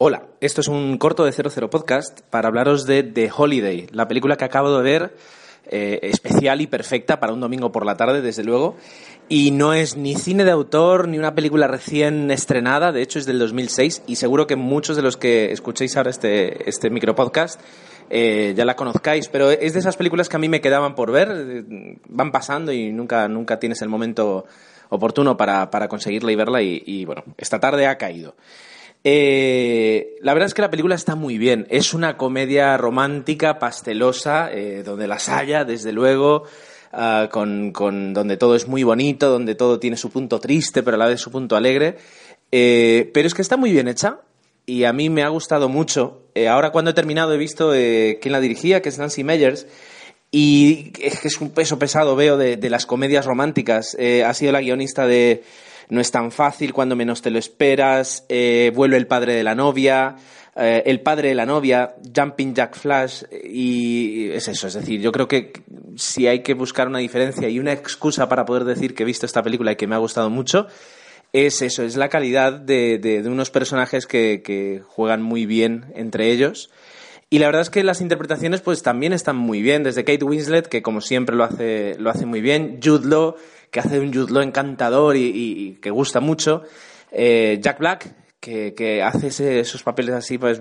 Hola, esto es un corto de 00 Podcast para hablaros de The Holiday, la película que acabo de ver, eh, especial y perfecta para un domingo por la tarde, desde luego. Y no es ni cine de autor ni una película recién estrenada, de hecho es del 2006 y seguro que muchos de los que escuchéis ahora este, este micropodcast eh, ya la conozcáis, pero es de esas películas que a mí me quedaban por ver, eh, van pasando y nunca, nunca tienes el momento oportuno para, para conseguirla y verla y, y bueno, esta tarde ha caído. Eh, la verdad es que la película está muy bien. Es una comedia romántica, pastelosa, eh, donde las haya, desde luego, ah, con, con, donde todo es muy bonito, donde todo tiene su punto triste, pero a la vez su punto alegre. Eh, pero es que está muy bien hecha y a mí me ha gustado mucho. Eh, ahora cuando he terminado he visto eh, quién la dirigía, que es Nancy Meyers. Y es que es un peso pesado, veo, de, las comedias románticas. Ha sido la guionista de no es tan fácil cuando menos te lo esperas, eh, vuelve el padre de la novia, eh, el padre de la novia, Jumping Jack Flash, y es eso, es decir, yo creo que si hay que buscar una diferencia y una excusa para poder decir que he visto esta película y que me ha gustado mucho, es eso, es la calidad de, de, de unos personajes que, que juegan muy bien entre ellos. Y la verdad es que las interpretaciones pues también están muy bien, desde Kate Winslet, que como siempre lo hace, lo hace muy bien, Jude Law, que hace un Jude Law encantador y, que gusta mucho, eh, Jack Black, que, que hace esos papeles así pues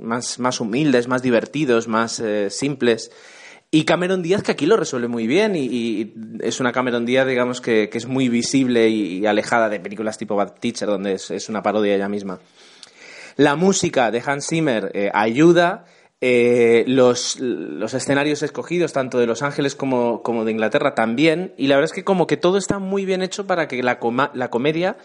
más, más humildes, más divertidos, más eh, simples. Y Cameron Díaz, que aquí lo resuelve muy bien, y, es una Cameron Díaz, digamos, que, que es muy visible y, alejada de películas tipo Bad Teacher, donde es, es una parodia ella misma. La música de Hans Zimmer eh, ayuda. Eh, los, los, escenarios escogidos, tanto de Los Ángeles como, como, de Inglaterra, también. Y la verdad es que como que todo está muy bien hecho para que la, coma, la comedia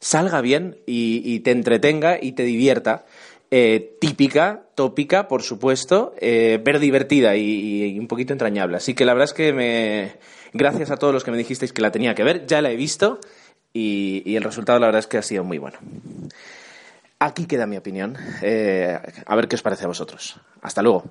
salga bien y, te entretenga y te divierta. Eh, típica, tópica, por supuesto, eh, pero divertida y, un poquito entrañable. Así que la verdad es que me... Gracias a todos los que me dijisteis que la tenía que ver, ya la he visto y el resultado la verdad es que ha sido muy bueno. Aquí queda mi opinión. Eh, a ver qué os parece a vosotros. Hasta luego.